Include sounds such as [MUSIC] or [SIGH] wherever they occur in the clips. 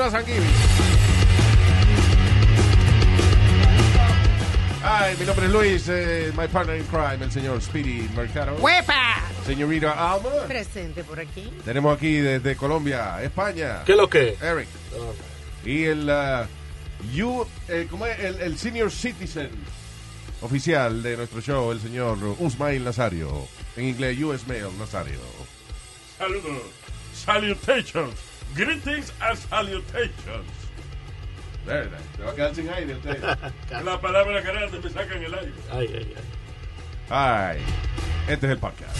Here we are. Camino a San Giving. Ay, mi nombre es Luis, eh, my partner in crime, el señor Speedy Mercado. ¡Huepa! Señorita Alma. Presente por aquí. Tenemos aquí desde Colombia, España. ¿Qué es lo que? Eric. Y el, uh, you, eh, ¿cómo es? El, el senior citizen oficial de nuestro show, el señor Usmail Nazario. En inglés, US Mail Nazario. Saludos. Salutations. Greetings and salutations. Verdad, Se va a quedar sin aire usted. [LAUGHS] La palabra grande me sacan el aire. Ay, ay, ay. Ay, este es el podcast.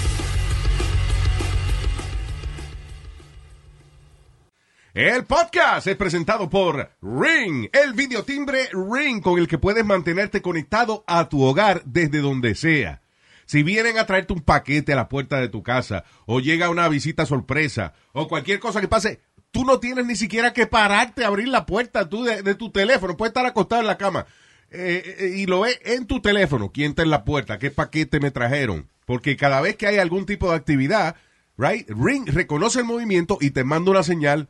El podcast es presentado por Ring, el videotimbre Ring con el que puedes mantenerte conectado a tu hogar desde donde sea. Si vienen a traerte un paquete a la puerta de tu casa, o llega una visita sorpresa, o cualquier cosa que pase, tú no tienes ni siquiera que pararte a abrir la puerta tú de, tu teléfono. Puedes estar acostado en la cama eh, eh, y lo ves en tu teléfono. ¿Quién está en la puerta? ¿Qué paquete me trajeron? Porque cada vez que hay algún tipo de actividad, right, Ring reconoce el movimiento y te manda una señal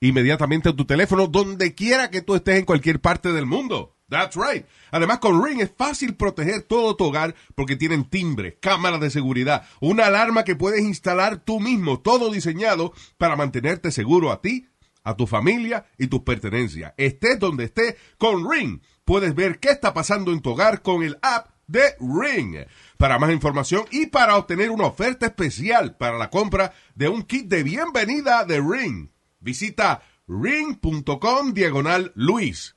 inmediatamente a tu teléfono donde quiera que tú estés en cualquier parte del mundo. That's right. Además, con Ring es fácil proteger todo tu hogar porque tienen timbre, cámaras de seguridad, una alarma que puedes instalar tú mismo, todo diseñado para mantenerte seguro a ti, a tu familia y tus pertenencias. Estés donde estés, con Ring puedes ver qué está pasando en tu hogar con el app de Ring. Para más información y para obtener una oferta especial para la compra de un kit de bienvenida de Ring, visita ring.com diagonal Luis.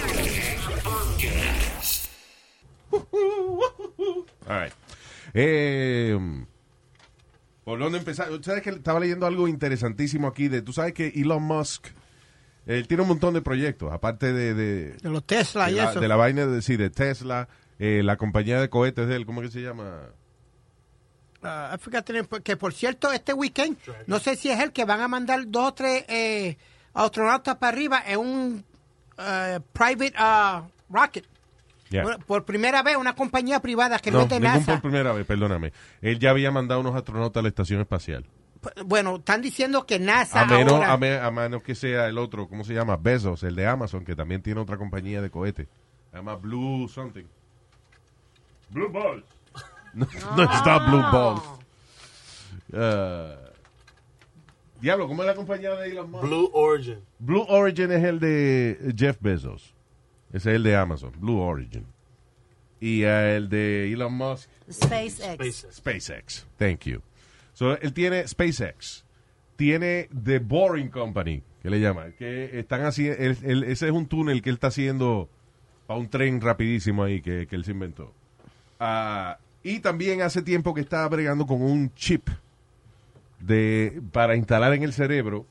All right. Eh, ¿Por dónde empezar? ¿Sabes que estaba leyendo algo interesantísimo aquí? de Tú sabes que Elon Musk, él tiene un montón de proyectos, aparte de... De, De los Tesla de y la, eso. de la vaina de, sí, de Tesla, eh, la compañía de cohetes de él, ¿cómo que se llama? Ah, fíjate, que por cierto, este weekend, no sé si es el que van a mandar dos o tres eh, astronautas para arriba en un eh, private ah, rocket. Yeah. Bueno, Por primera vez, una compañía privada que no, No, es de NASA. por primera vez, perdóname. Él ya había mandado unos astronautas a la estación espacial. Bueno, están diciendo que NASA A menos, ahora... a, me- a menos que sea el otro, ¿cómo se llama? Bezos, el de Amazon, que también tiene otra compañía de cohetes. Se llama Blue something. Blue Balls. [LAUGHS] No, no está Blue Balls. Uh, diablo, ¿cómo es la compañía de Elon Musk? Blue Origin. Blue Origin es el de Jeff Bezos. Ese es el de Amazon, Blue Origin. Y uh, el de Elon Musk, SpaceX. SpaceX. Thank you. So, él tiene SpaceX. Tiene The Boring Company, que le llama. Que están haciendo, ese es un túnel que él está haciendo para un tren rapidísimo ahí que, que él se inventó. Ah, y también hace tiempo que está bregando con un chip de, para instalar en el cerebro,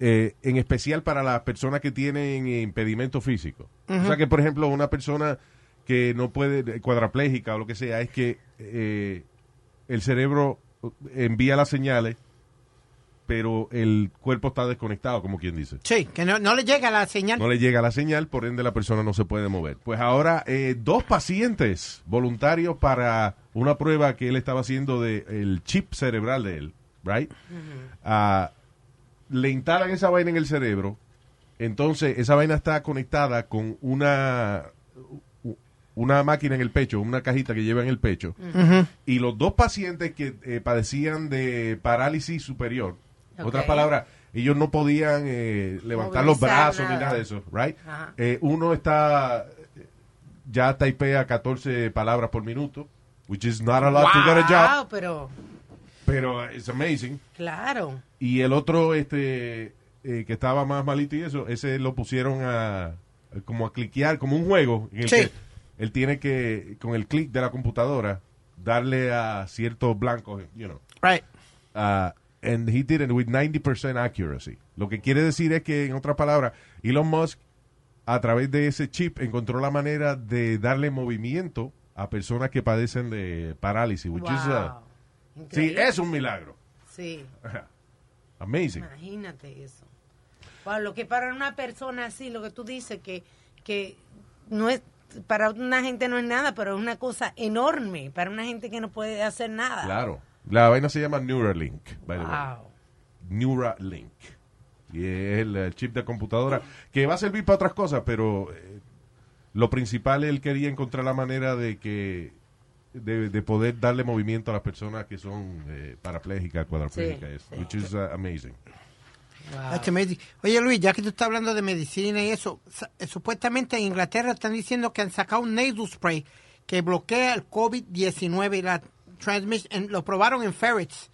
eh, en especial para las personas que tienen impedimento físico. O sea que, por ejemplo, una persona que no puede, cuadraplégica o lo que sea, es que eh, el cerebro envía las señales pero el cuerpo está desconectado, como quien dice. Sí, que no, no le llega la señal. No le llega la señal, por ende la persona no se puede mover. Pues ahora, eh, dos pacientes voluntarios para una prueba que él estaba haciendo del chip cerebral de él, right? Ah, le instalan esa vaina en el cerebro, entonces esa vaina está conectada con una una máquina en el pecho, una cajita que lleva en el pecho, y los dos pacientes que eh, padecían de parálisis superior, Ok. otras palabras, ellos no podían eh, levantar los brazos ni nada. de eso, right? Eh, uno está ya typea 14 palabras por minuto, which is not a lot to get a job, Wow, pero pero it's amazing. claro. Y el otro, este, eh, que estaba más malito y eso, ese lo pusieron a, como a cliquear, como un juego. En el Sí. que él tiene que, con el clic de la computadora, darle a ciertos blancos, you know. Right. Uh, and he did it with 90% accuracy. Lo que quiere decir es que, en otras palabras, Elon Musk, a través de ese chip, encontró la manera de darle movimiento a personas que padecen de parálisis, which is, uh, Wow. sí, es un milagro. Sí, [LAUGHS] Amazing. imagínate eso. Wow, lo que para una persona así, lo que tú dices, que, que no es, para una gente no es nada, pero es una cosa enorme, para una gente que no puede hacer nada. Claro. La vaina se llama Neuralink, by the way. Wow. Neuralink. Y es el, chip de computadora que va a servir para otras cosas, pero eh, lo principal él quería encontrar la manera de que de, de poder darle movimiento a las personas que son eh, parapléjicas, cuadraplégicas, Sí, which is uh, amazing. Wow. That's amazing. Oye, Luis, ya que tú estás hablando de medicina y eso, eh, supuestamente en Inglaterra están diciendo que han sacado un nasal spray que bloquea el COVID-19 y la transmission. Lo probaron en ferrets.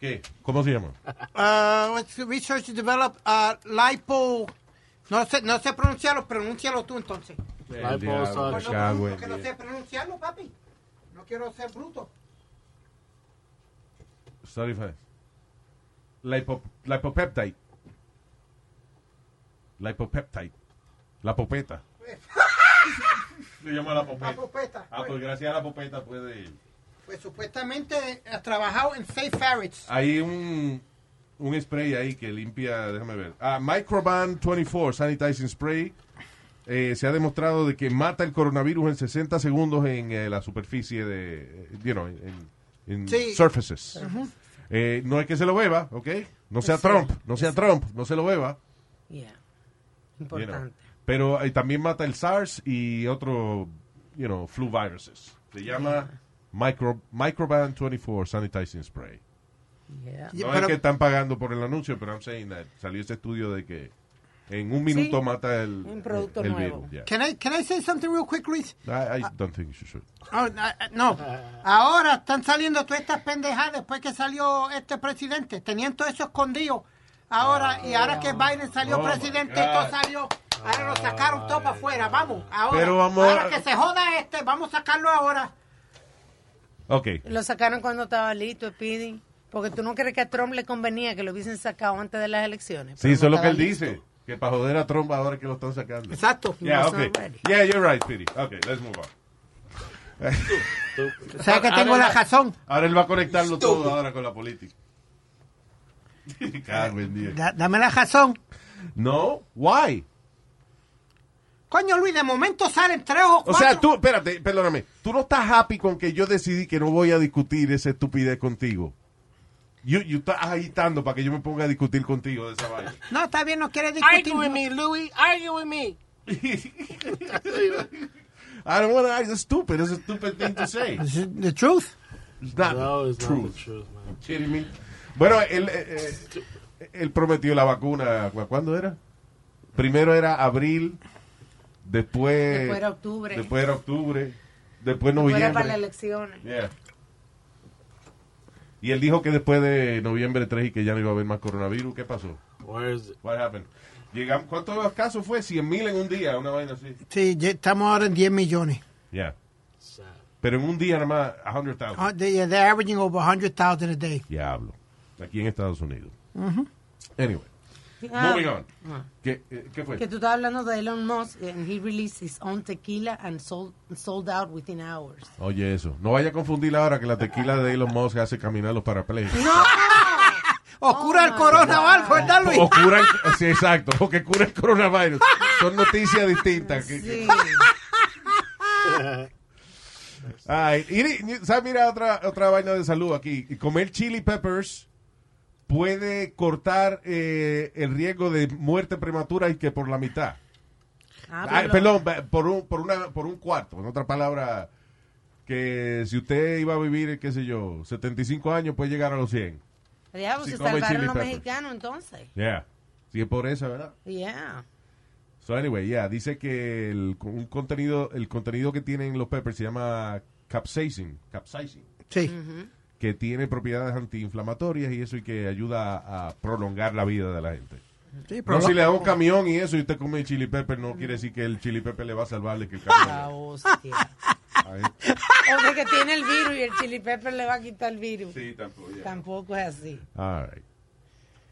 ¿Qué? ¿Cómo se llama? Uh, research to develop uh, lipo. No sé, no sé pronunciarlo, pronúncialo tú entonces. El diablo, Pues me no, sé pronunciarlo, papi. No quiero ser bruto. Sorry, fine. Lipo, lipopeptide. Lipopeptide. La popeta. [LAUGHS] Se llama la popeta. La popeta. Ah, pues gracias a la popeta puede... Pues supuestamente ha trabajado en seis ferrets. Hay un, un spray ahí que limpia, déjame ver. Ah, Microban 24 Sanitizing Spray. Eh, se ha demostrado de que mata el coronavirus en 60 segundos en eh, la superficie de, eh, you know, en, en Sí. surfaces. Eh, no es que se lo beba, ¿ok? No sea Sí. Trump, no sea Trump, no se lo beba. Yeah. you know. Importante. Pero también mata el SARS y otro, you know, flu viruses. Se llama Micro, Microban 24 Sanitizing Spray. Yeah. Yeah, No pero- es que están pagando por el anuncio, pero I'm saying that salió ese estudio de que en un minuto Sí, mata el, un producto el nuevo. virus. yeah. Can I, can I say something real quick, Luis? I, I don't think you should. Oh, ah, ah, no, ahora están saliendo todas estas pendejadas después que salió este presidente. Tenían todo eso escondido. Ahora, y ahora que Biden salió Oh, presidente, todo salió. Ahora lo sacaron todo para afuera. Vamos, ahora. Pero vamos Ahora que se joda este, vamos a sacarlo ahora. Ok. Lo sacaron cuando estaba listo, Speedy. Porque tú no crees que a Trump le convenía que lo hubiesen sacado antes de las elecciones. Sí, eso es lo que él listo. dice. Que para joder a Trump ahora que lo están sacando. Exacto. Yeah, okay. Yeah, you're right, Speedy. Okay, let's move on. O sea que tengo la razón. Ahora él va a conectarlo todo ahora con la política. [LAUGHS] Cago en diez. Da- dame la razón. No, why? Coño, Luis, de momento salen tres o O cuatro. sea, tú, espérate, perdóname. Tú no estás happy con que yo decidí que no voy a discutir esa estupidez contigo. You, you estás agitando para que yo me ponga a discutir contigo de esa vaina. No, está bien, no quiere discutir. Argue with me, Louis. Argue with me. [LAUGHS] I don't want to argue. It's stupid. It's a stupid thing to say. Is The truth. It's not No, it's true. not the truth, man. Kidding me? Bueno, él, eh, eh, él prometió la vacuna. ¿cu- ¿Cuándo era? Primero era abril, después... Después era octubre. Después era octubre, después noviembre. para las elecciones. Yeah. Y él dijo que después de noviembre 3 y que ya no iba a haber más coronavirus. ¿Qué pasó? Where is it? What happened? Llegamos, ¿Cuántos casos fue? 100 mil en un día, una vaina así. Sí, ya estamos ahora en 10 millones. Yeah. Sad. Pero en un día nada más, 100,000. Uh, they, yeah, they're averaging over 100,000 a day. Diablo. Aquí en Estados Unidos. Anyway, Ah, moving on. ¿Qué, eh, ¿Qué fue? que tú estabas hablando de Elon Musk and he released his own tequila and sold, sold out within hours. Oye, eso. No vaya a confundir ahora que la tequila de Elon Musk hace caminar los parapléjicos. O cura el my corona o algo, ¿verdad, Luis? O curan, sí, exacto, o que cura el coronavirus. Son noticias distintas. Sí. [LAUGHS] Ay, y, y- ¿sabes? Mira otra, otra vaina de salud aquí. Comer chili peppers puede cortar eh, el riesgo de muerte prematura y que por la mitad. Ah, Ay, perdón, por un, por, una, por un cuarto. En otra palabra, que si usted iba a vivir, qué sé yo, 75 años, puede llegar a los 100. Diablo, Sí, se come salvaron los mexicanos entonces. Yeah. Sí, es por eso, ¿verdad? Yeah. So anyway, yeah, dice que el, un contenido, el contenido que tienen los peppers se llama capsaicin, capsaicin, Sí. Que tiene propiedades antiinflamatorias y eso y que ayuda a, a prolongar la vida de la gente. Sí, No pero si le da un camión y eso y usted come chili pepper, no quiere decir que el chili pepper le va a salvarle que el camión. La hostia. [LAUGHS] Ay, o que tiene el virus y el chili pepper le va a quitar el virus. sí, tampoco. yeah. Tampoco es así. All right.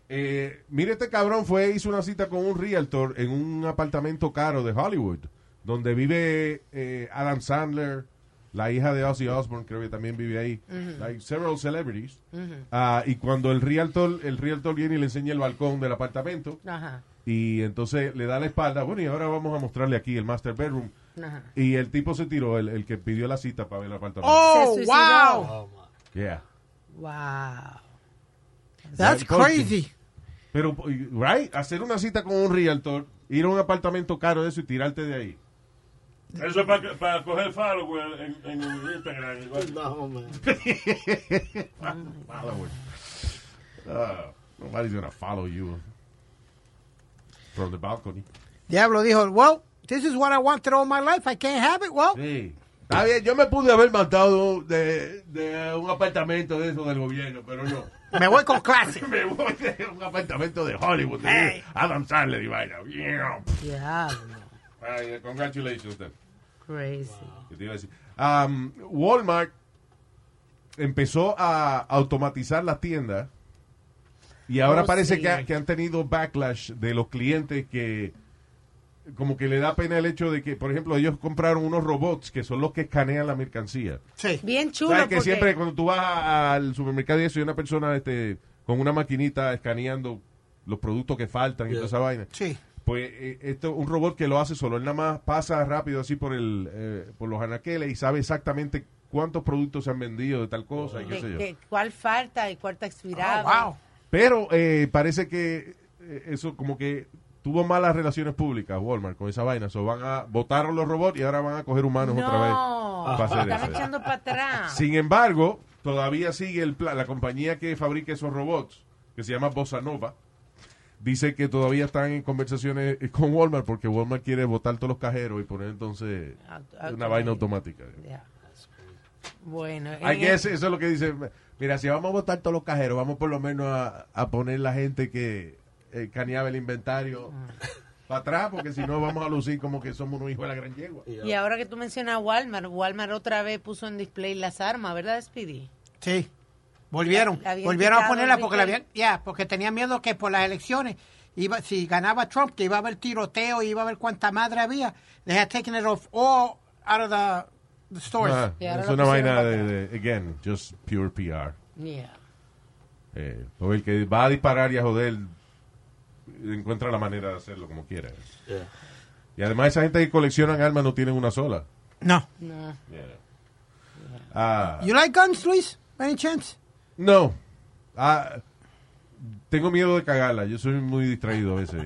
Eh, mire, este cabrón fue, hizo una cita con un realtor en un apartamento caro de Hollywood, donde vive eh, Adam Sandler, la hija de Ozzy Osbourne, creo que también vive ahí, like several celebrities. Ah, y cuando el realtor, el realtor viene y le enseña el balcón del apartamento, Ajá. y entonces le da la espalda, bueno, y ahora vamos a mostrarle aquí el master bedroom. Ajá. Y el tipo se tiró, el, el que pidió la cita para ver el apartamento. Oh, wow. Oh. Yeah. Wow. That's crazy. Pero, right, hacer una cita con un realtor, ir a un apartamento caro de eso y tirarte de ahí. Eso es para, para coger follower en, en Instagram. igual. No, man. [LAUGHS] Follower. Uh, nobody's gonna follow you from the balcony. Diablo dijo, well, this is what I wanted all my life. I can't have it. Well, Sí. Está bien, yo me pude haber matado de, de un apartamento de eso del gobierno, pero no. [LAUGHS] me voy con clase. [LAUGHS] Me voy de un apartamento de Hollywood, de Hey. Adam Sandler y vaina. Yeah. Diablo. Ay, congratulations, then. Crazy. ¿Qué te iba a decir? Um, Walmart empezó a automatizar las tiendas y ahora Oh, parece sí. que, ha- que han tenido backlash de los clientes que como que le da pena el hecho de que, por ejemplo, ellos compraron unos robots que son los que escanean la mercancía. Sí. Bien chulo. ¿Sabes que porque- siempre cuando tú vas al supermercado y eso hay una persona este, con una maquinita escaneando los productos que faltan y toda esa vaina? Sí. Pues eh, esto un robot que lo hace solo. Él nada más pasa rápido así por el eh, por los anaqueles y sabe exactamente cuántos productos se han vendido de tal cosa y qué de sé yo. que- cuál falta y cuál está expirado. Oh, wow. Pero eh, parece que eh, eso como que tuvo malas relaciones públicas Walmart con esa vaina. So van a votaron los robots y ahora van a coger humanos otra vez. No, para hacer están eso. echando para atrás. Sin embargo, todavía sigue el plan. La compañía que fabrica esos robots, que se llama Bossa Nova, dice que todavía están en conversaciones eh, con Walmart porque Walmart quiere votar todos los cajeros y poner entonces Auto- una vaina automática. Bueno, I guess eso es lo que dice. Mira, si vamos a votar todos los cajeros, vamos por lo menos a, a poner la gente que eh, caneaba el inventario para atrás, porque si no vamos a lucir como que somos unos hijos de la gran yegua. y ahora que tú mencionas Walmart, Walmart otra vez puso en display las armas, ¿verdad, Speedy? Sí. Volvieron. La- la Volvieron a ponerla porque la habían, ya, porque tenían miedo que por las elecciones iba, si ganaba Trump, que iba a haber tiroteo, iba a haber cuánta madre había. They had taken it off all out of the, the stores. Ah, es una vaina de, de- again, just pure PR. Yeah. Eh, o el que va a disparar y a joder encuentra la manera de hacerlo como quiera. Yeah. Y además esa gente que coleccionan armas no tienen una sola. No. No. Ah, You like guns, Luis? Any chance? No. Ah, tengo miedo de cagarla. Yo soy muy distraído a veces.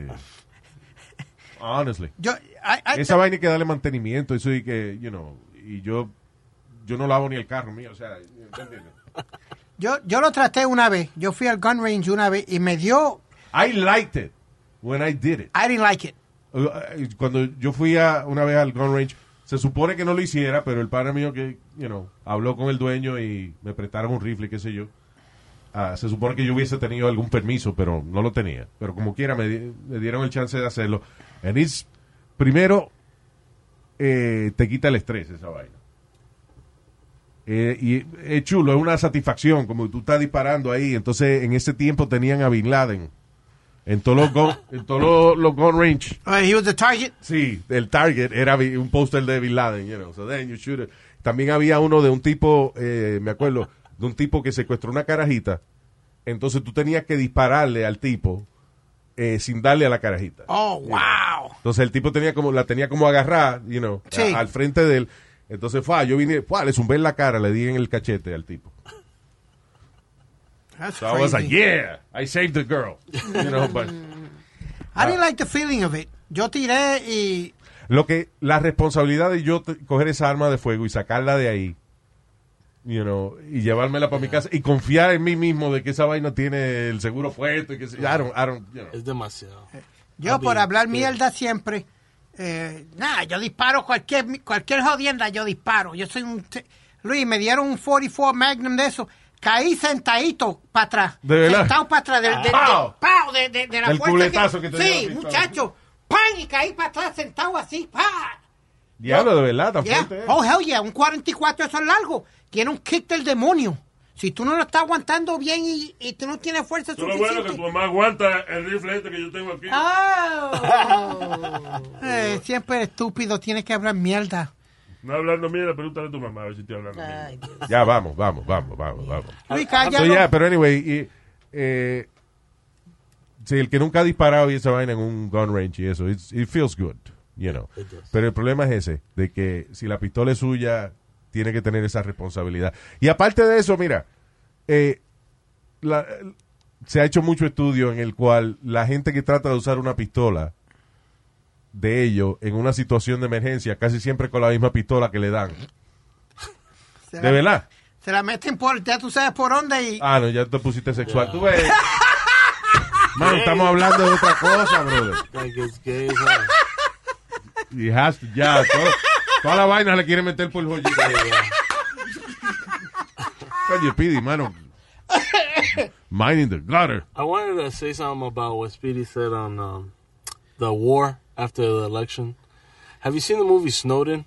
Honestly. Yo, I, I- Esa vaina hay que darle mantenimiento. Eso y que, you know, y yo yo no lavo ni el carro mío. O sea, ¿entiendes? yo, yo lo traté una vez. Yo fui al gun range una vez y me dio. I liked it when I did it. I didn't like it. Uh, Cuando yo fui a, una vez al gun range, se supone que no lo hiciera, pero el padre mío que, you know, habló con el dueño y me prestaron un rifle, qué sé yo. Ah, se supone que yo hubiese tenido algún permiso, pero no lo tenía. Pero como quiera, me, di- me dieron el chance de hacerlo. And it's, primero, eh, te quita el estrés esa vaina. Eh, y es chulo, es una satisfacción, como tú estás disparando ahí. Entonces, en ese tiempo tenían a Bin Laden. En todos los gun, en todos los, los gun range. Uh, he was the target. Sí, el target era un póster de Bin Laden, you know, so then you shoot it. También había uno de un tipo, eh, me acuerdo, de un tipo que secuestró una carajita Entonces tú tenías que dispararle al tipo eh, sin darle a la carajita. Oh, wow. Entonces el tipo tenía como, la tenía como agarrada, you know, a- Sí. al frente de él. Entonces fue, yo vine, fue, le zumbé en la cara, le di en el cachete al tipo. That's So I was like, yeah, I saved the girl. You know, but- I didn't like the feeling of it. Yo tiré y Lo que, la responsabilidad de yo coger esa arma de fuego y sacarla de ahí, you know, y llevármela para mi casa y confiar en mí mismo de que esa vaina tiene el seguro puesto y que se- I don't, I don't, you know. Es demasiado. yo I'll be- por hablar yeah. mierda siempre, eh, nada, yo disparo cualquier cualquier jodienda, yo disparo. Yo soy un... Luis, me dieron un 44 Magnum de eso. Caí sentadito para atrás. ¿De verdad? Sentado para atrás. De, de, de- ¡Pau! ¡Pau! de, de, de la El fuerza culetazo que te dio la Sí, muchacho. ¡Pam! Y caí para atrás sentado así. ¡Pam! Diablo, de verdad, tan Yeah. fuerte. ¿eh? Oh, hell yeah, un 44 eso es largo. Tiene un kick del demonio. Si tú no lo estás aguantando bien y, y tú no tienes fuerza Eso es lo suficiente. bueno que tu mamá aguanta el rifle este que yo tengo aquí. Oh. [LAUGHS] Eh, siempre estúpido, tienes que hablar mierda. No hablando mierda, pregúntale a tu mamá a ver si estoy hablando. Ay. Ya, vamos, vamos, vamos, vamos, vamos. Luis, So, cállalo. yeah, pero anyway, y, eh, sí, el que nunca ha disparado y esa vaina en un gun range y eso, it feels good, you know. Pero el problema es ese, de que si la pistola es suya, tiene que tener esa responsabilidad. Y aparte de eso, mira, eh, la- se ha hecho mucho estudio en el cual la gente que trata de usar una pistola de ellos en una situación de emergencia, casi siempre con la misma pistola que le dan. se, ¿De la, verdad? se la meten por, ya tú sabes por dónde y... Ah, no, ya te pusiste sexual. Tú ves. [LAUGHS] Man, estamos hablando de otra cosa, brother. Like it's gay hell. Y has to- ya, todo- toda la vaina le quiere meter por el joyito. Oye, Pidi, mano. Mine in the gutter. I wanted to say something about what Speedy said on um, the war after the election. Have you seen the movie Snowden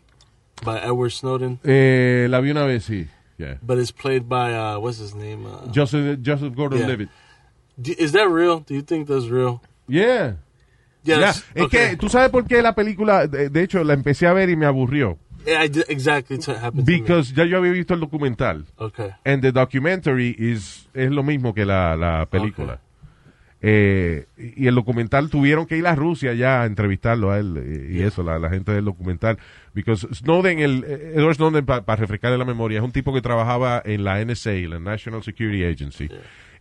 by Edward Snowden? Eh, la vi una vez, sí. Yeah. But it's played by uh, what's his name? Uh, Joseph, Joseph Gordon-Levitt. do- is that real? Do you think that's real? Yeah. Yeah. Yes. Es okay. que, ¿tú sabes por qué la película, de, de hecho, la empecé a ver y me aburrió? Yeah, exactly happened. Because ya yo había visto el documental. Okay. And the documentary is, es lo mismo que la, la película. Eh, y el documental tuvieron que ir a Rusia ya a entrevistarlo a él eh, y eso, la, la gente del documental. Because Snowden, el, eh, Edward Snowden, para refrescarle la memoria, es un tipo que trabajaba en la NSA, la National Security Agency.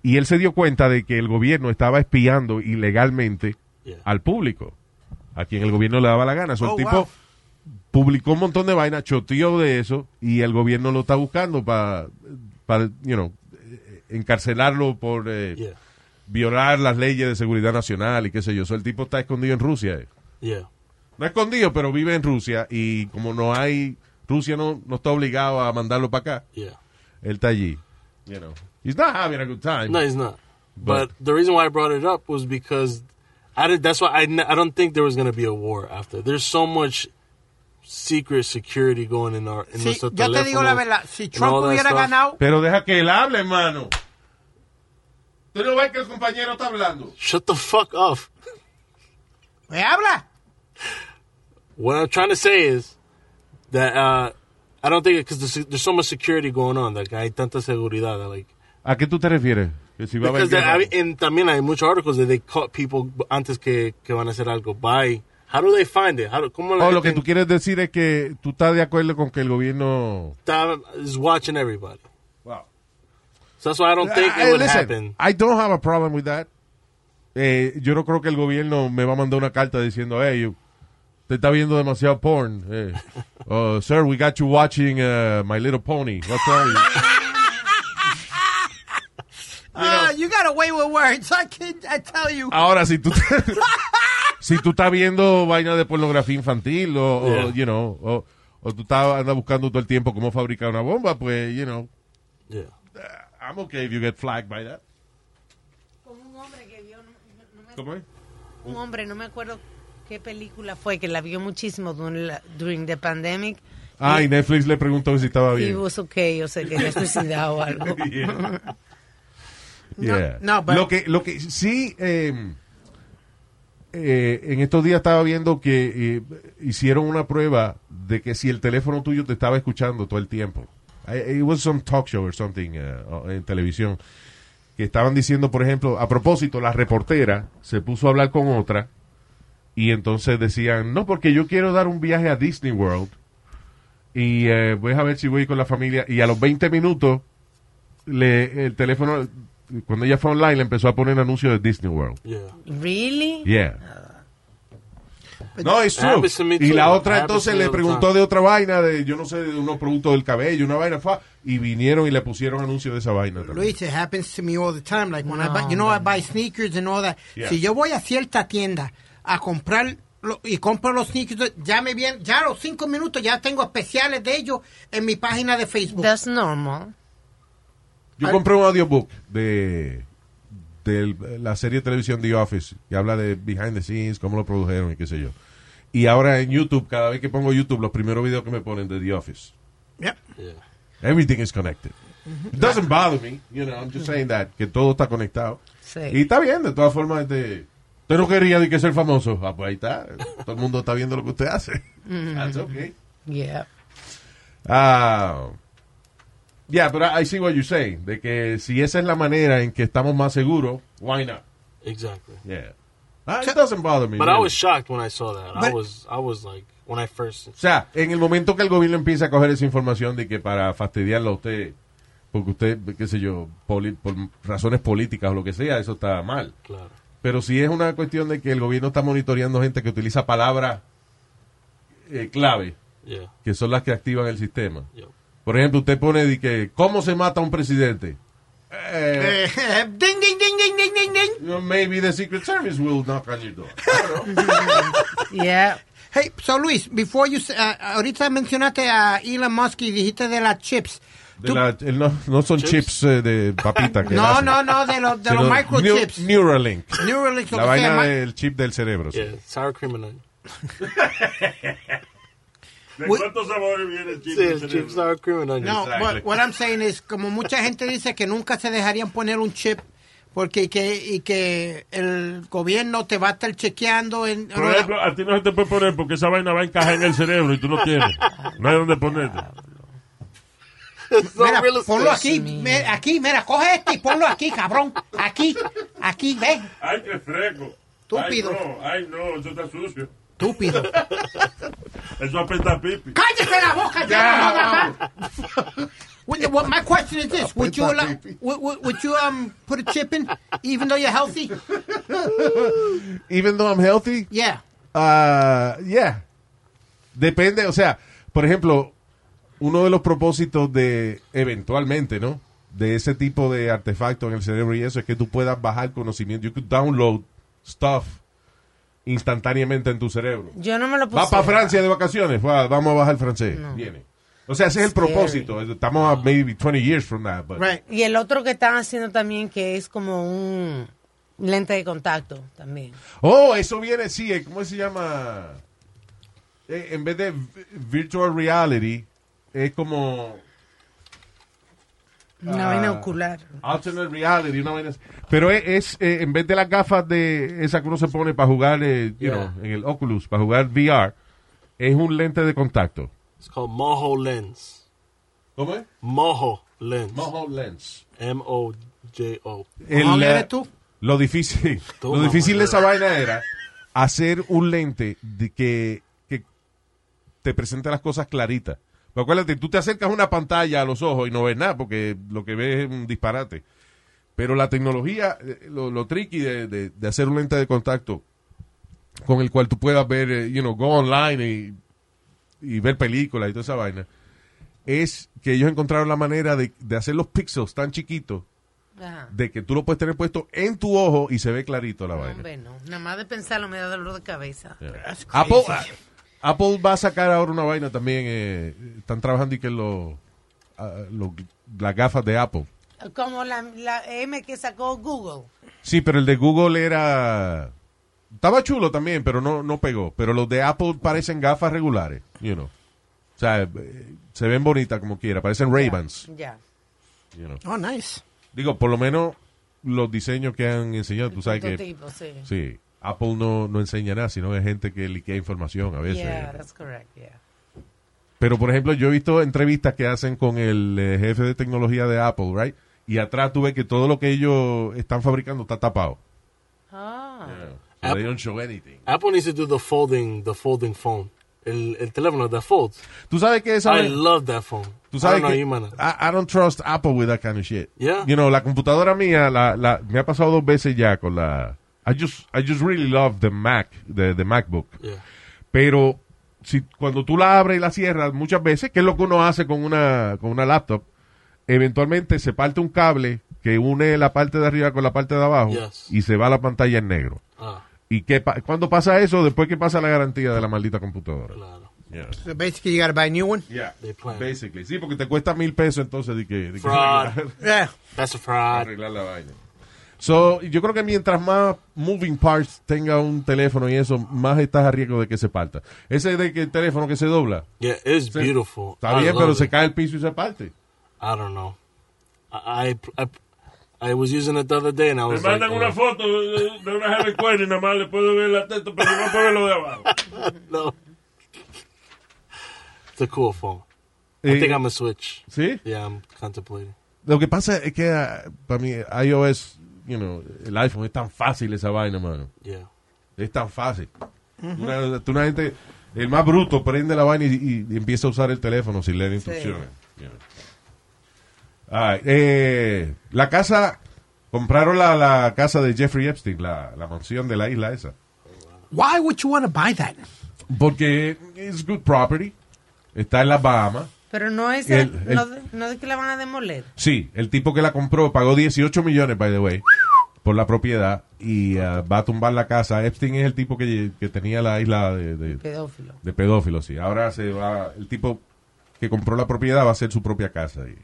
Y él se dio cuenta de que el gobierno estaba espiando ilegalmente Yeah. al público, a quien el gobierno le daba la gana. So, el Oh, tipo wow. publicó un montón de vainas, choteó de eso y el gobierno lo está buscando para, para you know, encarcelarlo por eh. Violar las leyes de seguridad nacional y qué sé yo. So, el tipo está escondido en Rusia. eh. Yeah. No escondido, pero vive en Rusia y como no hay, Rusia no, no está obligado a mandarlo para acá. Yeah. Él está allí. You know. He's not having a good time. No, he's not. But- But, the reason why I brought it up was because I did, that's why I, I don't think there was going to be a war after. There's so much secret security going in our in Sí, yo te digo la verdad, si Trump hubiera stuff. ganado, Pero deja que él hable, hermano. ¿Tú no ves que el compañero está hablando? Shut the fuck up. ¿me habla? What I'm trying to say is that uh, I don't think because there's, there's so much security going on. Like hay tanta seguridad. that, Like ¿A qué tú te refieres? Que si va a because there-. I mean, and también hay muchos articles that they caught people antes que, que van a hacer algo. By how do they find it? How do, ¿Cómo Oh, lo que tú quieres decir es que tú estás de acuerdo con que el gobierno... está- is watching everybody? So that's why I don't think it would listen, happen. I don't have a problem with that. Eh, yo no creo que el gobierno me va a mandar una carta diciendo, hey, you- te está viendo demasiado porn. Eh, [LAUGHS] oh, sir, we got you watching uh, My Little Pony. What's wrong with you? [LAUGHS] You got away with words. I can't, I tell you. Ahora, si tú, [LAUGHS] si tú estás viendo vaina de pornografía infantil o, o, Yeah. you know, o, o tú estás andas buscando todo el tiempo cómo fabricar una bomba, pues, you know, Yeah. I'm okay if you get flagged by that. Como un hombre que vio, no- no- no me- ¿Cómo es? un hombre, no me acuerdo qué película fue, que la vio muchísimo during, the pandemic. Ah, y Netflix le preguntó si estaba Y bien. was okay, o se quería suicidar o algo. [LAUGHS] [LAUGHS] Yeah. no, but- lo que lo que sí eh, eh, en estos días estaba viendo que eh, hicieron una prueba de que si el teléfono tuyo te estaba escuchando todo el tiempo. It was some talk show or something uh, en televisión. que estaban diciendo, por ejemplo, a propósito, la reportera se puso a hablar con otra y entonces decían, no, porque yo quiero dar un viaje a Disney World y eh, voy a ver si voy con la familia y a los 20 minutos le, el teléfono, cuando ella fue online, le empezó a poner anuncios de Disney World. Yeah. Really? Yeah. No, es It true. me Y la otra happens entonces to me le preguntó de otra vaina, de yo no sé, de unos productos del cabello, una vaina, fa, y vinieron y le pusieron anuncios de esa vaina. también. Luis, it happens to me all the time. Like when I buy, you know, I buy sneakers and all that. Yeah. Si yo voy a cierta tienda a comprar lo- y compro los sneakers, ya me bien, ya a los cinco minutos ya tengo especiales de ellos en mi página de Facebook. That's normal. Yo compré un audiobook de, de la serie de televisión The Office, que habla de behind the scenes, cómo lo produjeron y qué sé yo. Y ahora en YouTube, cada vez que pongo YouTube, los primeros videos que me ponen de The Office. Yep. Yeah. Everything is connected. It doesn't bother me, you know, I'm just saying that, que todo está conectado. Sí. Y está bien, de todas formas, este, usted no quería de que ser famoso. Ah, pues ahí está. Todo el mundo está viendo lo que usted hace. That's okay. Yeah. Ah, yeah, but I, I see what you're saying. De que si esa es la manera en que estamos más seguros, why not? Exactly. Yeah. Ah, it doesn't bother me. But I really. was shocked when I saw that. I But- was I was like when I first O sea, en el momento que el gobierno empieza a coger esa información de que para fastidiarlo a usted, porque usted, qué sé yo, poli- por razones políticas o lo que sea, eso está mal. claro. Pero si es una cuestión de que el gobierno está monitoreando gente que utiliza palabras eh, clave, Yeah. que son las que activan el sistema. Yep. Por ejemplo, usted pone de que, ¿cómo se mata un presidente? Eh, Eh, [LAUGHS] ding, ding, ding, know, maybe the Secret Service will knock on your door. I don't know. [LAUGHS] Yeah. Hey, so Luis, before you, s- uh, ahorita mencionaste a Elon Musk y dijiste de las chips. De Tú- la- el no, no son chips, Chips. eh, de papita. Que no, no, no, de los, de los microchips. Neu- Neuralink. Neuralink, La vaina del chip del cerebro. sí. Sour cream and onion. [LAUGHS] ¿De cuántos sabores viene el chip? Sí, el cerebro? chip sour cream and onion. No, Exactly. what, what I'm saying is, como mucha gente dice que nunca se dejarían poner un chip porque que, y que el gobierno te va a estar chequeando en... Por ejemplo, a ti no se te puede poner porque esa vaina va a encajar en el cerebro y tú no tienes. No hay dónde ponerte. Mira, ponlo aquí, me- aquí, mira, coge este y ponlo aquí, cabrón. Aquí, aquí, ve. Ay, qué fresco. Estúpido. Ay, no, ay, no, eso está sucio. Estúpido. [LAUGHS] Eso apesta pipi. ¡Cállese la boca ya! What, what, my question is this: Would you allow, would, would, you um put a chip in, even though you're healthy? [LAUGHS] Even though I'm healthy, Yeah. Ah, yeah. Depende, o sea, por ejemplo, uno de los propósitos de, eventualmente, ¿no? De ese tipo de artefacto en el cerebro y eso es que tú puedas bajar conocimiento. You could download stuff instantáneamente en tu cerebro. Yo no me lo puse. Va para Francia de vacaciones, va, vamos a bajar francés. No. Viene. O sea, ese es el Scary. propósito. Estamos a maybe 20 years from that. But Right. Y el otro que están haciendo también que es como un lente de contacto también. Oh, eso viene, sí, eh, ¿cómo se llama? Eh, en vez de vi- virtual reality, es como Una Ah. vaina ocular. alternate reality, una vaina. Pero es, es, eh, en vez de las gafas de esa que uno se pone para jugar, eh, you Yeah. know, en el Oculus, para jugar VR, es un lente de contacto. It's called Moho Lens. ¿Cómo es? Moho Lens. Moho Lens. M O J O. El, ¿Cómo eh, eres tú? Lo difícil, [LAUGHS] Toma, lo difícil de esa vaina era hacer un lente de que, que te presente las cosas claritas. Pero acuérdate, tú te acercas una pantalla a los ojos y no ves nada porque lo que ves es un disparate. Pero la tecnología, eh, lo, lo tricky de, de- de hacer un lente de contacto con el cual tú puedas ver, eh, you know, go online y, y ver películas y toda esa vaina, es que ellos encontraron la manera de, de hacer los píxeles tan chiquitos Ajá. de que tú lo puedes tener puesto en tu ojo y se ve clarito la vaina. Hombre, no. Nada más de pensarlo me da dolor de cabeza. Apple, crazy. Apple va a sacar ahora una vaina también. eh, están trabajando y que lo, ah, lo- las gafas de Apple. Como la, la M que sacó Google. Sí, pero el de Google era. Estaba chulo también, pero no, no pegó. Pero los de Apple parecen gafas regulares, you know. O sea, eh, se ven bonitas como quiera, parecen Ray-Bans. Ya. you know. Oh, nice. Digo, por lo menos los diseños que han enseñado, tú sabes que. Sí. Sí, Apple no, no enseña nada, sino es gente que liquea información a veces. Yeah, that's correct, yeah. Pero, por ejemplo, yo he visto entrevistas que hacen con el eh, jefe de tecnología de Apple, right? y atrás tú ves que todo lo que ellos están fabricando está tapado. Ah. So they don't show anything. Apple needs to do the folding, the folding phone. El, el teléfono that folds. Tú sabes que esa I love that phone. Tú sabes I don't know que man. I, I don't trust Apple with that kind of shit. Yeah. You know, la computadora mía la, la, me ha pasado dos veces ya con la... I just, I just really love the Mac, the, the MacBook. Yeah. Pero si cuando tú la abres y la cierras muchas veces, que es lo que uno hace con una, con una laptop, eventualmente se parte un cable que une la parte de arriba con la parte de abajo Yes. y se va la pantalla en negro. Ah, ¿Y qué pa- cuando pasa eso? Después que pasa la garantía de la maldita computadora. claro. Yeah. So basically, you gotta buy a new one. Yeah, basically. Sí, porque te cuesta mil pesos entonces de que, de que Fraud. [LAUGHS] Yeah. That's a fraud. arreglar la vaina. So, yo creo que mientras más moving parts tenga un teléfono y eso, más estás a riesgo de que se parta. Ese de que el teléfono que se dobla, Yeah, it's Sí. beautiful. está I bien, pero it. se cae el piso y se parte. I don't know. I, I, I, I was using it the other day and I Me was like, mandan oh, una foto de, de una Harry Quinn y nada más le puedo ver la teta, pero no puedo ver lo de abajo. [LAUGHS] no. It's a cool phone. I Eh, think I'm a switch. ¿Sí? Yeah, I'm contemplating. Lo que pasa es que ah, para mí iOS, you know, el iPhone es tan fácil esa vaina, mano. Yeah. Es tan fácil. una, tú una gente, el más bruto prende la vaina y, y- y empieza a usar el teléfono sin leer instrucciones. You know. Ay, eh, la casa, compraron la, la casa de Jeffrey Epstein, la, la mansión de la isla esa. Why would you want to buy that? Porque es good property. Está en las Bahamas. Pero no es El- el- el- no, de que la van a demoler. Sí, el tipo que la compró pagó 18 millones, by the way, por la propiedad y ah, va a tumbar la casa. Epstein es el tipo que, que tenía la isla de, de, Pedófilo. de pedófilos, sí. Ahora se va, el tipo que compró la propiedad va a hacer su propia casa. Y,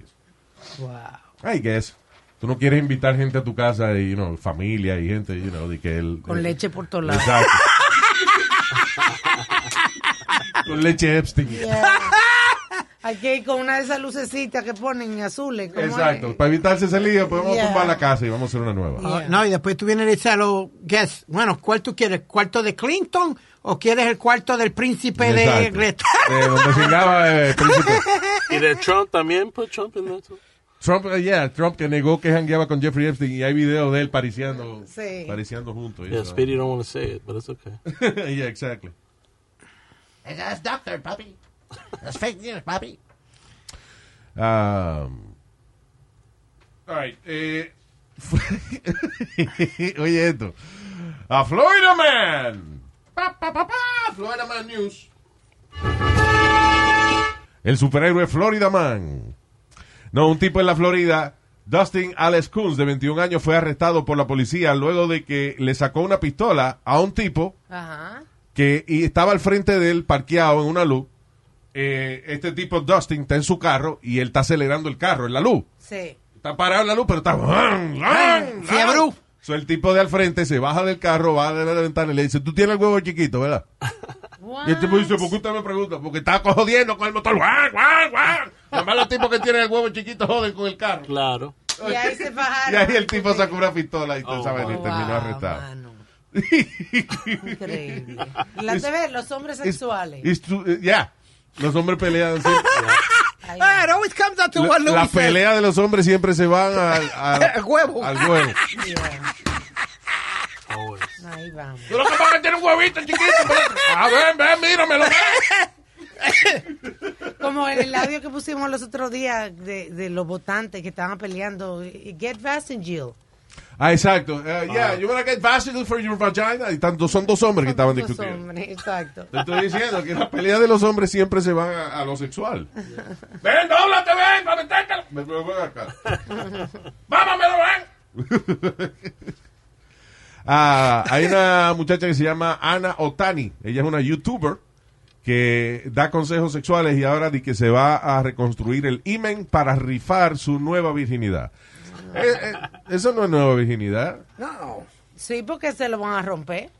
Wow. I guess. Tú no quieres invitar gente a tu casa y, you know, familia y gente, you know, de que él... Con eh, leche por todos lados. Exacto. [LAUGHS] Con leche Epstein. Hay que ir con una de esas lucecitas que ponen azules. ¿cómo Exacto. es? Para evitarse ese lío, pues vamos Yeah. tumbar la casa y vamos a hacer una nueva. Ah, Yeah. no, y después tú vienes y dices a los guests, bueno, ¿cuál tú quieres? ¿Cuarto de Clinton o quieres el cuarto del príncipe de Exacto. Inglaterra? De donde cingaba el príncipe. Y de Trump también, put Trump there too. Trump, eh, yeah, Trump que negó que jangueaba con Jeffrey Epstein y hay videos de él pariciando, Sí. pariciando juntos. Yeah. Speedy don't want to say it, but it's okay. [LAUGHS] yeah, exactly. That's doctor, puppy. That's fake news, puppy. Um, all right, eh, [LAUGHS] oye esto. A Florida Man. Pa, pa, pa, pa, Florida Man News. El superhéroe Florida Man. No, un tipo en la Florida, Dustin Alex Coons, de 21 años, fue arrestado por la policía luego de que le sacó una pistola a un tipo Ajá. que y estaba al frente de él parqueado en una luz. Eh, este tipo Dustin está en su carro y él está acelerando el carro en la luz. Sí. Está parado en la luz, pero está... ¡ran, ran, Fiebre. ran! So, el tipo de al frente se baja del carro, va a la ventana y le dice, tú tienes el huevo chiquito, ¿verdad? Y el tipo dice, ¿por qué usted me pregunta? Porque está jodiendo con el motor. ¡Guau, guau, guau! Además los tipos que tienen el huevo chiquito joden con el carro. Claro. Y ahí se Y fajaron. ahí el tipo sacó una pistola y Oh, ¿sabes? Y wow, terminó Wow, arrestado. mano. [LAUGHS] Increíble. La TV, los hombres sexuales. Eh, Ya, los hombres pelean. sí. Ah, it always comes down to La, what Louis la said. pelea de los hombres siempre se van al, [LAUGHS] huevo. Al huevo. [LAUGHS] Yeah. Always. Ahí vamos. Tú lo que es que tiene un huevito chiquito. pero- [LAUGHS] Ah, ven, ven, míramelo. Como en el audio que pusimos los otros días de, de los votantes que estaban peleando. Get Jill. Ah, exacto. Uh, yeah, you wanna get Vaseline for your vagina. Y tanto, son dos hombres que estaban Los discutiendo. hombres, exacto. Te estoy diciendo que la pelea de los hombres siempre se van a, a lo sexual. ven, dóblate, ven, para metértelo. Ven, ven, ven acá. [LAUGHS] Mámamelo, ven. [LAUGHS] Ah, hay una muchacha que se llama Ana Otani. Ella es una youtuber que da consejos sexuales y ahora di que se va a reconstruir el imen para rifar su nueva virginidad. Eh, eh, eso no es nueva virginidad. No. Sí, porque se lo van a romper.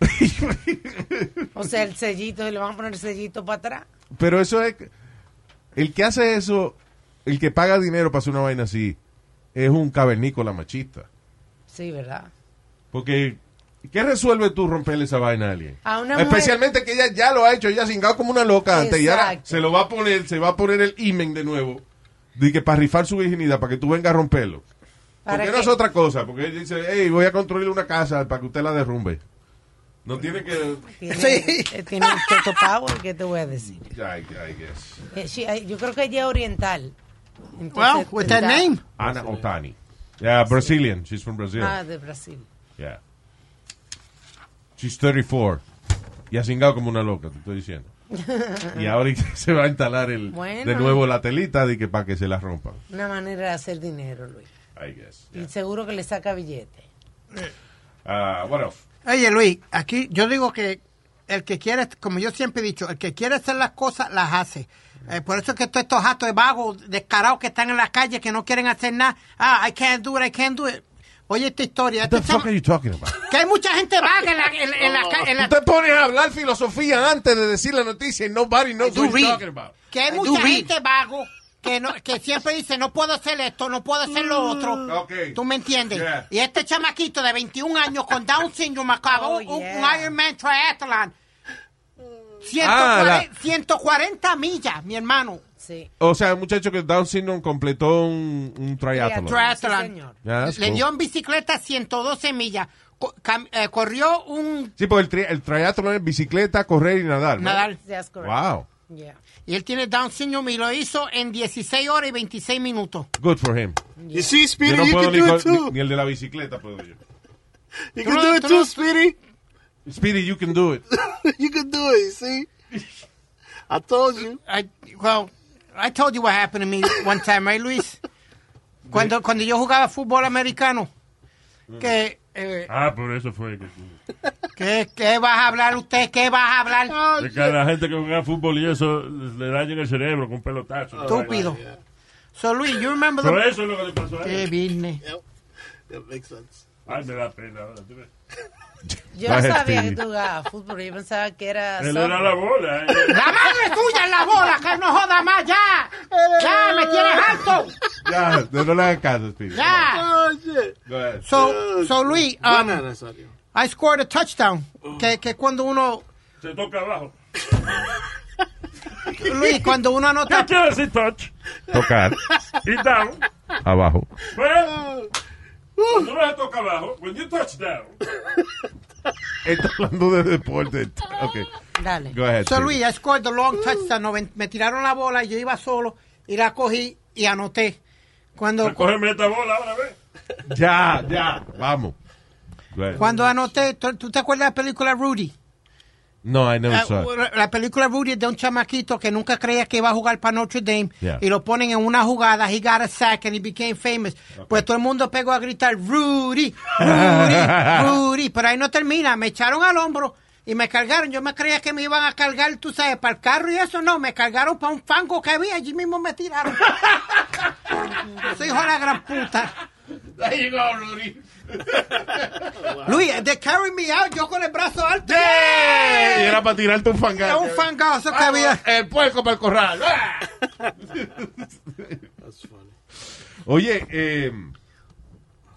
[LAUGHS] o sea, el sellito, se le van a poner el sellito para atrás. Pero eso es. El que hace eso, el que paga dinero para hacer una vaina así, es un cavernícola machista. Sí, ¿verdad? Porque, ¿qué resuelve tú romperle esa vaina a alguien? A una mujer- Especialmente que ella ya lo ha hecho, ella ha cingado como una loca antes y ahora se lo va a poner, se va a poner el imen de nuevo. De que para rifar su virginidad, para que tú vengas a romperlo. ¿Para Porque qué? no es otra cosa, porque él dice, hey, voy a construir una casa para que usted la derrumbe. No tiene que... [LAUGHS] Tiene, Sí. eh, tiene un Toto Power, ¿qué te voy a decir? I, I guess. Eh, sí, eh, yo creo que ella es oriental. Well, Entonces, with that está- name. Ana Otani. Yeah, Brazilian. She's from Brazil. Ah, de Brasil. Yeah. She's 34. Y ha cingado como una loca, te estoy diciendo. Y ahora [LAUGHS] se va a instalar el, Bueno. de nuevo la telita de que para que se la rompan. Una manera de hacer dinero, Luis. I guess. Y seguro que le saca billete. What else? Oye, Luis, aquí yo digo que el que quiere, como yo siempre he dicho, el que quiere hacer las cosas, las hace. Eh, por eso es que todos estos jatos de vagos, descarados que están en la calle, que no quieren hacer nada. Ah, I can't do it, I can't do it. Oye, esta historia. What the fuck are you talking about? que hay mucha gente vaga en la, en, en la ca- en la- Tú te pones a hablar filosofía antes de decir la noticia y nobody knows what you're talking about. que hay I mucha read. gente vago que no, que siempre dice no puedo hacer esto, no puedo hacer lo otro. Ok. ¿Tú me entiendes? Yeah. Y este chamaquito de 21 años con Down syndrome acabó Oh, un, un yeah. Ironman triathlon. 140, Ah, la- 140 millas, mi hermano. Sí. O sea, un muchacho que Down syndrome completó un, un. Triathlon. Sí, señor. Yeah, Le cool. dio en bicicleta 112 millas. Co- eh, corrió un Sí, porque el, tri- el triathlon es bicicleta, correr y nadar. ¿no? nadar. Correct. Wow. Yeah. Y él tiene Down syndrome y lo hizo en 16 horas y 26 minutos. Good for him. You see, Yo Speedy, no you puedo can ni, do it too. ni- ni el de la bicicleta puedo yo. You can no- do it too, no- Speedy. Speedy, you can do it. [LAUGHS] you can do it. See, I told you. I, well, I told you what happened to me one time, right, Luis? Cuando, cuando yo jugaba fútbol americano, que, eh, Ah, por eso fue que... ¿qué, ¿qué vas a hablar usted? ¿Qué vas a hablar? De que a la gente que juega fútbol y eso le dañan el cerebro con pelotazo. Estúpido. So, Luis, you remember the... eso es lo que le pasó a Qué él. business. That makes sense. Ay, me da pena ahora. tú ves. Yo no sabía que tú jugabas fútbol. Yo pensaba que era. Él era la bola. eh. ¡La madre tuya en la bola! ¡Que no joda más! ¡Ya! ¡Ya! ¡Me tienes harto! Ya, no, no le hagas caso, Speedy. ¡Ya! Oh shit. Go ahead. So, so Luis, um, Buena, Nazario. I scored a touchdown. Que, que cuando uno... Se toca abajo. [LAUGHS] Luis, cuando uno ¿Qué anota... quiere decir touch? Tocar. Y down. Abajo. Pues, cuando uno se toca abajo, when you touch down, Está hablando de deporte. Dale. Go ahead. So. Luis, I scored the long touchdown. No, me tiraron la bola y yo iba solo y la cogí y anoté. Cuando, cógeme esta bola ahora, ¿ves? Ya, ya. Vamos. Cuando anoté, ¿tú, tú te acuerdas de la película Rudy? No, I never Ah, saw it. la, la película Rudy es de un chamaquito que nunca creía que iba a jugar para Notre Dame Yeah. y lo ponen en una jugada, he got a sack and he became famous. Pues todo el mundo pegó a gritar Rudy, [LAUGHS] Rudy, Rudy, pero ahí no termina, me echaron al hombro y me cargaron. Yo me creía que me iban a cargar, tú sabes, para el carro y eso no, me cargaron para un fango que había, allí mismo me tiraron. [LAUGHS] Soy hijo de la gran puta. There you go, Rudy. [LAUGHS] Luis, they carried me out, yo con el brazo alto. Y era para tirarte un Era fangazo. un fangazo que había. El puerco para el corral. [LAUGHS] That's funny. Oye, eh,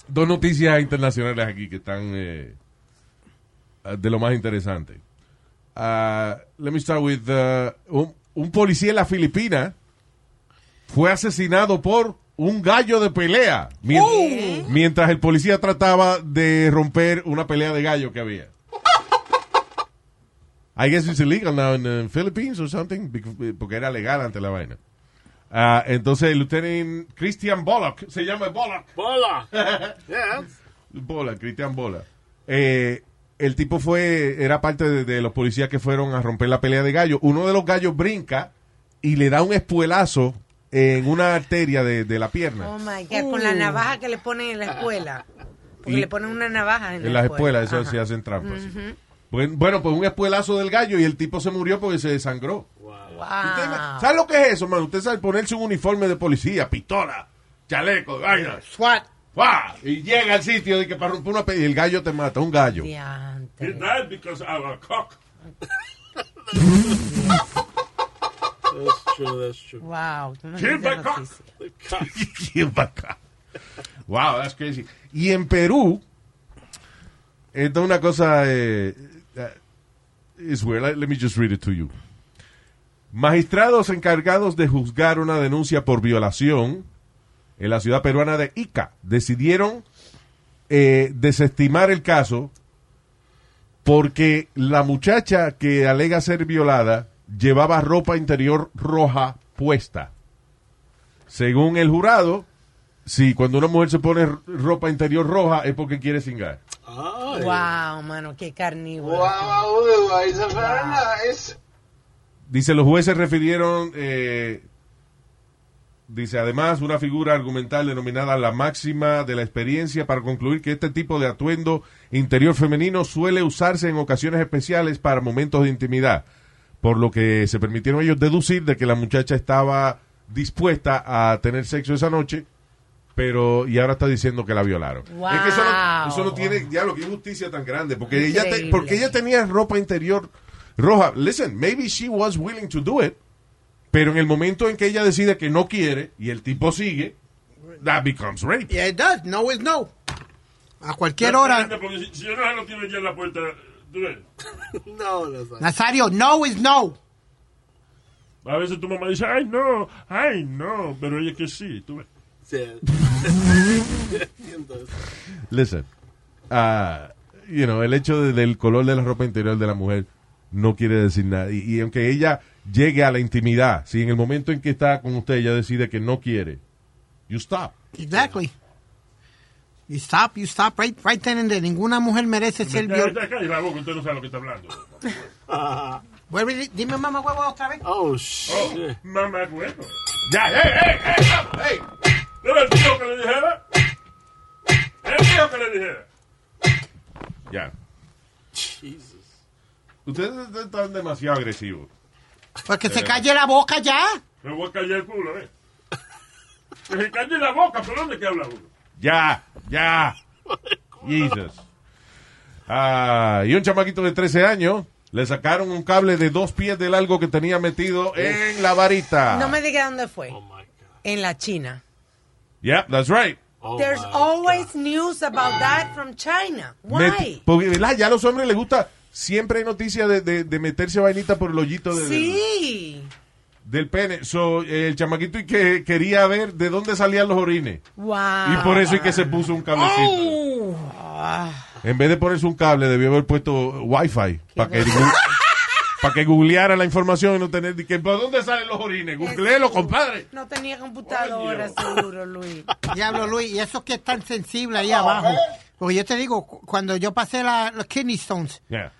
dos noticias internacionales aquí que están eh, de lo más interesante. Ah, let me start with uh, un, un policía en la Filipina fue asesinado por un gallo de pelea mien- mientras el policía trataba de romper una pelea de gallo que había. I guess it's illegal now in the Philippines or something bec- porque era legal ante la vaina. Ah, entonces el lieutenant Christian Bullock, se llama Bullock, Bola. yeah. Bola, Christian Bola. Eh, el tipo fue, era parte de, de los policías que fueron a romper la pelea de gallo. Uno de los gallos brinca y le da un espuelazo en una arteria de, de la pierna. Oh my God, con la navaja que le ponen en la escuela. Porque Y- le ponen una navaja en, en la las espuelas, eso Ajá. se hacen trampas. Bueno, bueno, pues un espuelazo del gallo y el tipo se murió porque se desangró. Me- Wow. ¿Sabe lo que es eso, man? Usted sabe ponerse un uniforme de policía, pistola, chaleco, vaina. SWAT. ¡Fua! Y llega al sitio de que para romper una y el gallo te mata, un gallo. He died because of a cock. [LAUGHS] That's true. That's true. Wow. no. [LAUGHS] Wow, that's crazy. Y en Perú, esto es una cosa. Eh, eh, it's weird. Let, let me just read it to you. Magistrados encargados de juzgar una denuncia por violación en la ciudad peruana de Ica decidieron eh, desestimar el caso porque la muchacha que alega ser violada llevaba ropa interior roja puesta. Según el jurado, si cuando una mujer se pone ropa interior roja es porque quiere cingar. Wow, mano, qué carnívoro. Wow, it's a very nice. Dice, los jueces refirieron, eh, dice, además, una figura argumental denominada la máxima de la experiencia para concluir que este tipo de atuendo interior femenino suele usarse en ocasiones especiales para momentos de intimidad, por lo que se permitieron ellos deducir de que la muchacha estaba dispuesta a tener sexo esa noche, pero y ahora está diciendo que la violaron. Es que eso no, eso no tiene, ya lo que injusticia tan grande, porque ella, te- porque ella tenía ropa interior roja. Listen, maybe she was willing to do it, pero en el momento en que ella decide que no quiere y el tipo sigue, that becomes rape. Yeah, it does. No is no. A cualquier hora. Porque si, si yo no tiene ya en la puerta. [LAUGHS] No, not. Nazario, no is no. A veces tu mamá dice, ay, no, ay, no, pero ella que sí, tú ves. Yeah. [LAUGHS] Listen, ah, you know, el hecho de- del color de la ropa interior de la mujer no quiere decir nada. Y, y aunque ella llegue a la intimidad, si en el momento en que está con usted ella decide que no quiere, you stop. Exactly. You stop, you stop right, right then and there. Ninguna mujer merece ser Ya, viol... ya, cállate la boca, usted no sabe lo que está hablando. [LAUGHS] Vuelve Dime mamá huevo otra vez. Oh, shit. Mamá, bueno. Ya, hey, hey, hey, hey. ¿No era el tío que le dijera? El tío que le dijera. Ya. Jesus. Ustedes están demasiado agresivos. Pues que se calle la boca ya. Me voy a callar el culo, ¿eh? Que se calle la boca, ¿pero dónde que habla uno? Ya, ya. Jesus. Ah, y un chamaquito de 13 años le sacaron un cable de dos pies de largo que tenía metido en la varita. No me diga dónde fue. Oh, my God. En la China. Yeah, that's right. Oh, There's always news about that from China. Met- Why? porque, ¿verdad? Ya a los hombres les gusta, siempre hay noticias de, de- de meterse vainita por el hoyito de- Sí. Del pene. So, el chamaquito y que quería ver de dónde salían los orines. Wow. Y por eso y que se puso un cablecito. Oh. En vez de ponerse un cable, debió haber puesto Wi-Fi para que, [LAUGHS] para que googleara la información y no tener que ¿por dónde salen los orines? Googleelo, compadre. no tenía computadora, seguro, Luis. [LAUGHS] Diablo, Luis, y eso que es tan sensible ahí abajo. Porque yo te digo, cu- cuando yo pasé la, los kidney stones, Yeah.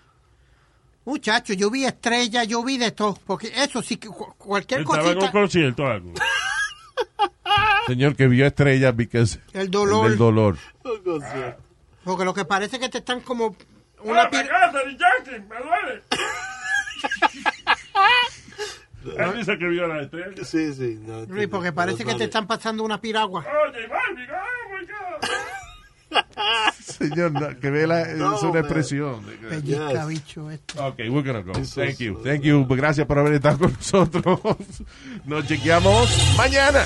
Muchacho, yo vi estrellas, yo vi de todo. Porque eso sí, que cu- cualquier Estaba en un cosita. concierto algo. [LAUGHS] Señor que vio estrellas because El dolor. del dolor. Porque lo que parece que te están como. Una pir- Yankee, me duele. [LAUGHS] Él dice que vio la estrella. Sí, sí. No, Luis, porque parece que te están pasando una piragua. Oye, God. Señor, no, que ve la, No, es una expresión. Pellizca, Yes. bicho, este. Ok, we're gonna go. Eso Thank es- you. Thank you. Gracias por haber estado con nosotros. Nos chequeamos mañana.